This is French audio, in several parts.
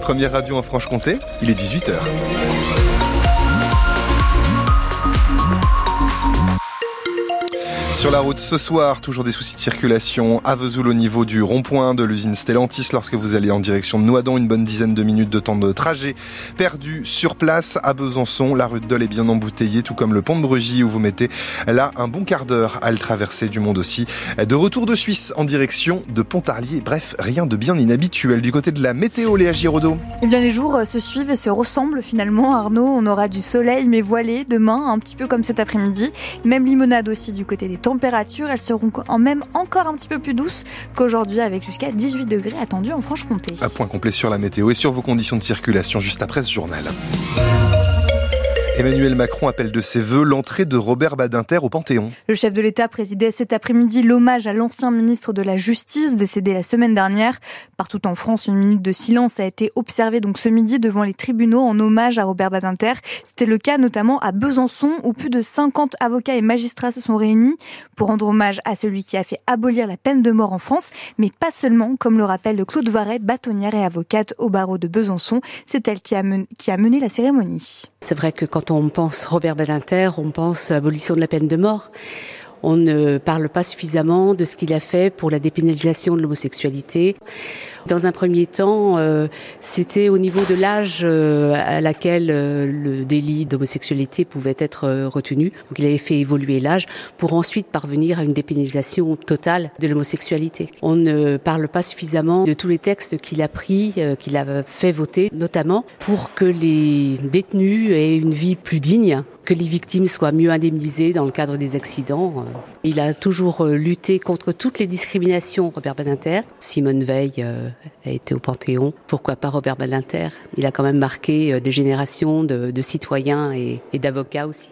Première radio en Franche-Comté, il est 18h. Sur la route ce soir, toujours des soucis de circulation à Vesoul au niveau du rond-point de l'usine Stellantis lorsque vous allez en direction de Noidon, une bonne dizaine de minutes de temps de trajet perdu sur place à Besançon. La rue de Dole est bien embouteillée, tout comme le pont de Brugy où vous mettez là un bon quart d'heure à le traverser du monde aussi. De retour de Suisse en direction de Pontarlier. Bref, rien de bien inhabituel du côté de la météo, Léa Giraudot. Eh bien, les jours se suivent et se ressemblent finalement. Arnaud, on aura du soleil mais voilé demain, un petit peu comme cet après-midi. Même limonade aussi du côté des températures, elles seront en même encore un petit peu plus douces qu'aujourd'hui avec jusqu'à 18 degrés attendus en Franche-Comté. Un point complet sur la météo et sur vos conditions de circulation juste après ce journal. Emmanuel Macron appelle de ses voeux l'entrée de Robert Badinter au Panthéon. Le chef de l'État présidait cet après-midi l'hommage à l'ancien ministre de la Justice décédé la semaine dernière. Partout en France, une minute de silence a été observée donc ce midi devant les tribunaux en hommage à Robert Badinter. C'était le cas notamment à Besançon où plus de 50 avocats et magistrats se sont réunis pour rendre hommage à celui qui a fait abolir la peine de mort en France, mais pas seulement, comme le rappelle Claude Varet, bâtonnière et avocate au barreau de Besançon. C'est elle qui a, mené, qui a mené la cérémonie. C'est vrai que quand on pense Robert Badinter, on pense abolition de la peine de mort. On ne parle pas suffisamment de ce qu'il a fait pour la dépénalisation de l'homosexualité. Dans un premier temps, euh, c'était au niveau de l'âge euh, à laquelle euh, le délit d'homosexualité pouvait être euh, retenu. Donc il avait fait évoluer l'âge pour ensuite parvenir à une dépénalisation totale de l'homosexualité. On ne parle pas suffisamment de tous les textes qu'il a pris, euh, qu'il a fait voter, notamment pour que les détenus aient une vie plus digne que les victimes soient mieux indemnisées dans le cadre des accidents. Il a toujours lutté contre toutes les discriminations, Robert Badinter. Simone Veil a été au Panthéon. Pourquoi pas Robert Badinter? Il a quand même marqué des générations de, citoyens et d'avocats aussi.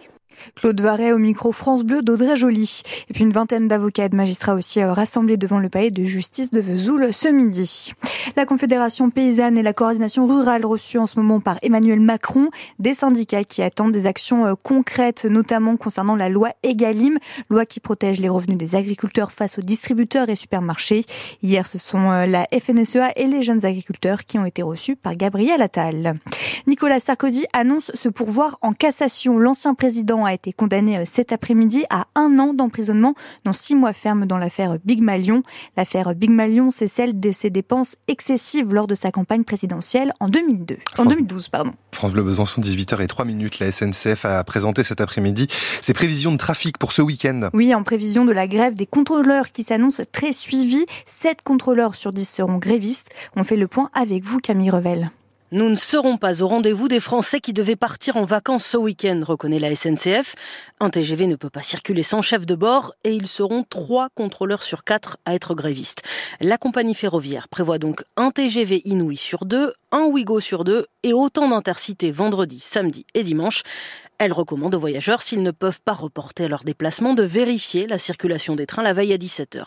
Claude Varet au micro France Bleu d'Audrey Joly. Et puis une vingtaine d'avocats et de magistrats aussi rassemblés devant le palais de justice de Vesoul ce midi. La Confédération paysanne et la coordination rurale reçues en ce moment par Emmanuel Macron, des syndicats qui attendent des actions concrètes, notamment concernant la loi Egalim, loi qui protège les revenus des agriculteurs face aux distributeurs et supermarchés. Hier, ce sont la FNSEA et les jeunes agriculteurs qui ont été reçus par Gabriel Attal. Nicolas Sarkozy annonce se pourvoir en cassation. L'ancien président a été condamné cet après-midi à un an d'emprisonnement, dont six mois ferme dans l'affaire Big Malion. L'affaire Big Malion, c'est celle de ses dépenses excessives lors de sa campagne présidentielle en 2002, en 2012, pardon. France Bleu Besançon, 18h et 3 minutes. La SNCF a présenté cet après-midi ses prévisions de trafic pour ce week-end. Oui, en prévision de la grève des contrôleurs qui s'annonce très suivie. 7 contrôleurs sur 10 seront grévistes. On fait le point avec vous, Camille Revel. Nous ne serons pas au rendez-vous des Français qui devaient partir en vacances ce week-end, reconnaît la SNCF. Un TGV ne peut pas circuler sans chef de bord et ils seront trois contrôleurs sur quatre à être grévistes. La compagnie ferroviaire prévoit donc un TGV Inouï sur deux, un Ouigo sur deux et autant d'intercités vendredi, samedi et dimanche. Elle recommande aux voyageurs, s'ils ne peuvent pas reporter leur déplacement, de vérifier la circulation des trains la veille à 17h.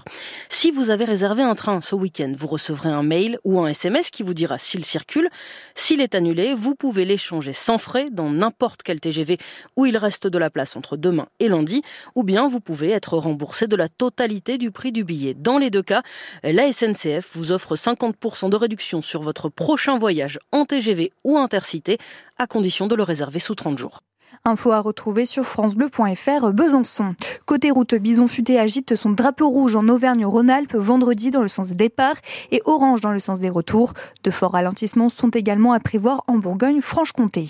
Si vous avez réservé un train ce week-end, vous recevrez un mail ou un SMS qui vous dira s'il circule. S'il est annulé, vous pouvez l'échanger sans frais dans n'importe quel TGV où il reste de la place entre demain et lundi, ou bien vous pouvez être remboursé de la totalité du prix du billet. Dans les deux cas, la SNCF vous offre 50% de réduction sur votre prochain voyage en TGV ou intercité, à condition de le réserver sous 30 jours. Info à retrouver sur francebleu.fr Besançon. Côté route, Bison Futé agite son drapeau rouge en Auvergne-Rhône-Alpes vendredi dans le sens des départs et orange dans le sens des retours. De forts ralentissements sont également à prévoir en Bourgogne-Franche-Comté.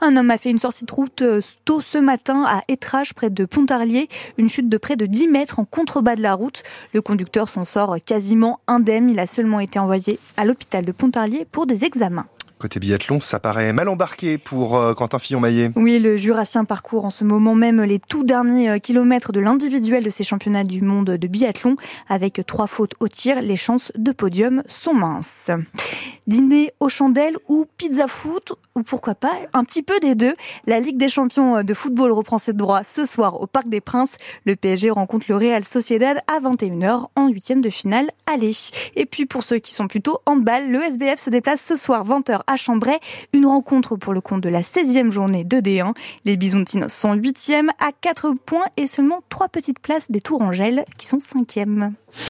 Un homme a fait une sortie de route tôt ce matin à Étrage près de Pontarlier, une chute de près de 10 mètres en contrebas de la route. Le conducteur s'en sort quasiment indemne. Il a seulement été envoyé à l'hôpital de Pontarlier pour des examens. Côté biathlon, ça paraît mal embarqué pour euh, Quentin Fillon-Maillet. Oui, le Jurassien parcourt en ce moment même les tout derniers kilomètres de l'individuel de ces championnats du monde de biathlon. Avec trois fautes au tir, les chances de podium sont minces. Dîner aux chandelles ou pizza foot, ou pourquoi pas un petit peu des deux. La Ligue des champions de football reprend ses droits ce soir au Parc des Princes. Le PSG rencontre le Real Sociedad à 21h en huitième de finale aller. Et puis pour ceux qui sont plutôt en balle, le SBF se déplace ce soir 20h à Chambray. Une rencontre pour le compte de la 16e journée de D1. Les Bisontines sont 8e à 4 points et seulement 3 petites places des Tourangelles qui sont 5e.